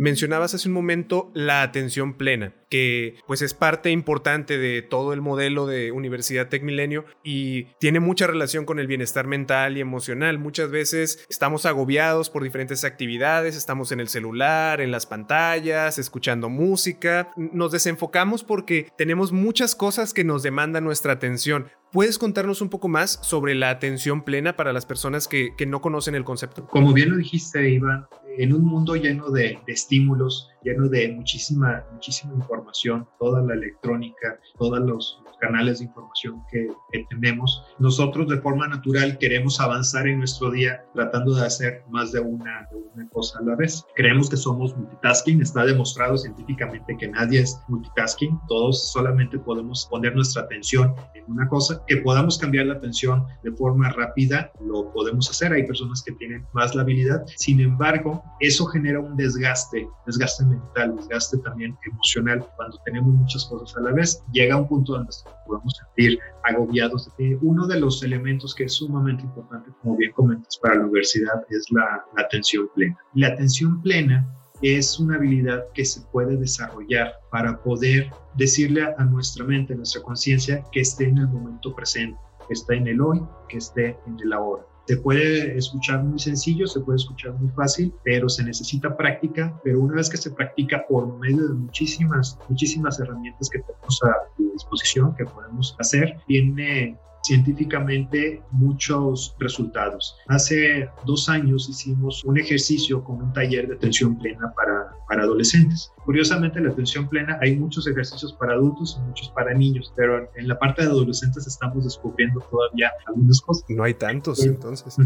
Mencionabas hace un momento la atención plena, que pues es parte importante de todo el modelo de Universidad Tech Milenio y tiene mucha relación con el bienestar mental y emocional. Muchas veces estamos agobiados por diferentes actividades, estamos en el celular, en las pantallas, escuchando música, nos desenfocamos porque tenemos muchas cosas que nos demandan nuestra atención. ¿Puedes contarnos un poco más sobre la atención plena para las personas que, no conocen el concepto? Como bien lo dijiste, Iván, en un mundo lleno de, de estímulos, lleno de muchísima, muchísima información, toda la electrónica, todos los, canales de información que, tenemos. Nosotros de forma natural queremos avanzar en nuestro día tratando de hacer más de una, de una cosa a la vez. Creemos que somos multitasking, está demostrado científicamente que nadie es multitasking, todos solamente podemos poner nuestra atención en una cosa, que podamos cambiar la atención de forma rápida, lo podemos hacer, hay personas que tienen más la habilidad, sin embargo, eso genera un desgaste, desgaste mental, desgaste también emocional. Cuando tenemos muchas cosas a la vez, llega un punto donde podemos sentir agobiados. uno de los elementos que es sumamente importante, como bien comentas, para la universidad es la, la atención plena. La atención plena es una habilidad que se puede desarrollar para poder decirle a nuestra mente, a nuestra conciencia, que esté en el momento presente, que esté en el hoy, que esté en el ahora. Se puede escuchar muy sencillo, se puede escuchar muy fácil, pero se necesita práctica, pero una vez que se practica por medio de muchísimas, muchísimas herramientas que tenemos a disposición, que podemos hacer, tiene científicamente muchos resultados. Hace dos años hicimos un ejercicio con un taller de atención plena para, para adolescentes. Curiosamente, la atención plena, hay muchos ejercicios para adultos y muchos para niños, pero en la parte de adolescentes estamos descubriendo todavía algunas cosas. No hay tantos, entonces.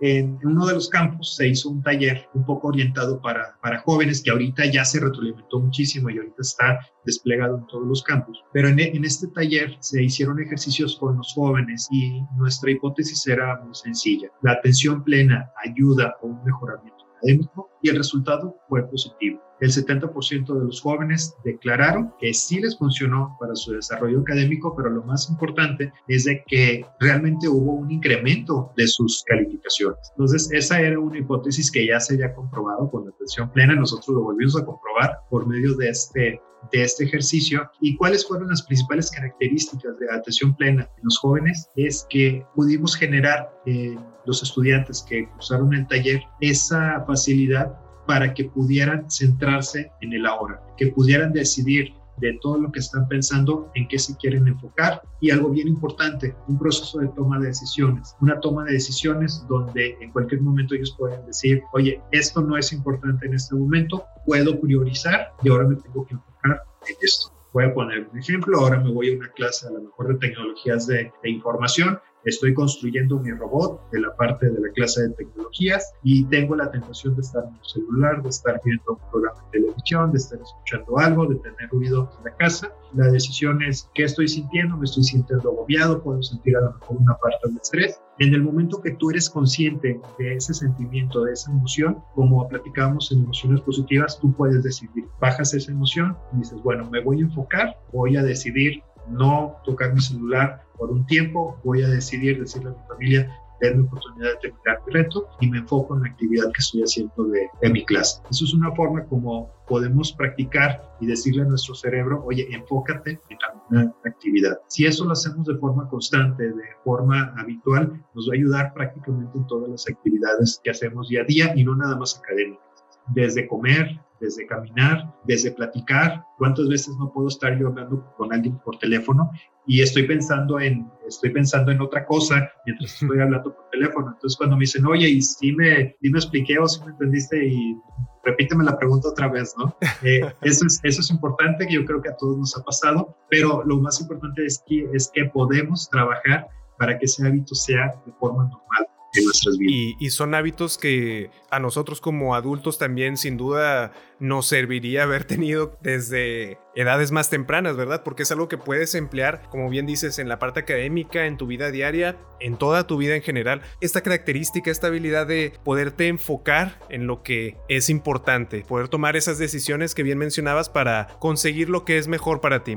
En uno de los campos se hizo un taller un poco orientado para, para jóvenes que ahorita ya se retroalimentó muchísimo y ahorita está desplegado en todos los campos. Pero en, en este taller se hicieron ejercicios con los jóvenes y nuestra hipótesis era muy sencilla. La atención plena ayuda a un mejoramiento académico y el resultado fue positivo. El 70% de los jóvenes declararon que sí les funcionó para su desarrollo académico, pero lo más importante es de que realmente hubo un incremento de sus calificaciones. Entonces, esa era una hipótesis que ya se había comprobado con la atención plena. Nosotros lo volvimos a comprobar por medio de este de este ejercicio y cuáles fueron las principales características de atención plena en los jóvenes es que pudimos generar en los estudiantes que cursaron el taller esa facilidad para que pudieran centrarse en el ahora, que pudieran decidir de todo lo que están pensando, en qué se quieren enfocar y algo bien importante, un proceso de toma de decisiones, una toma de decisiones donde en cualquier momento ellos pueden decir, oye, esto no es importante en este momento, puedo priorizar y ahora me tengo que enfocar en esto. Voy a poner un ejemplo, ahora me voy a una clase a lo mejor de tecnologías de, de información estoy construyendo mi robot de la parte de la clase de tecnologías y tengo la tentación de estar en el celular, de estar viendo un programa de televisión, de estar escuchando algo, de tener ruido en la casa. La decisión es qué estoy sintiendo, me estoy sintiendo agobiado, puedo sentir a lo mejor una parte de estrés. En el momento que tú eres consciente de ese sentimiento, de esa emoción, como platicábamos en emociones positivas, tú puedes decidir, bajas esa emoción y dices, bueno, me voy a enfocar, voy a decidir no tocar mi celular por un tiempo, voy a decidir decirle a mi familia, denme oportunidad de terminar mi reto y me enfoco en la actividad que estoy haciendo de, mi clase. Eso es una forma como podemos practicar y decirle a nuestro cerebro, oye, enfócate en alguna actividad. Si eso lo hacemos de forma constante, de forma habitual, nos va a ayudar prácticamente en todas las actividades que hacemos día a día y no nada más académicas. Desde comer, desde caminar, desde platicar. ¿Cuántas veces no puedo estar yo hablando con alguien por teléfono y estoy pensando en, estoy pensando en otra cosa mientras estoy hablando por teléfono? Entonces cuando me dicen, oye, y si me, si me expliqué o si me entendiste y repíteme la pregunta otra vez, ¿no? Eh, eso, es, eso es importante, que yo creo que a todos nos ha pasado, pero lo más importante es que, es que podemos trabajar para que ese hábito sea de forma normal en nuestras vidas. Y, y, son hábitos que a nosotros como adultos también sin duda nos serviría haber tenido desde edades más tempranas, ¿verdad? Porque es algo que puedes emplear, como bien dices, en la parte académica, en tu vida diaria, en toda tu vida en general. Esta característica, esta habilidad de poderte enfocar en lo que es importante, poder tomar esas decisiones que bien mencionabas para conseguir lo que es mejor para ti.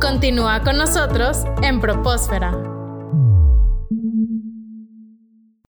Continúa con nosotros en Propósfera.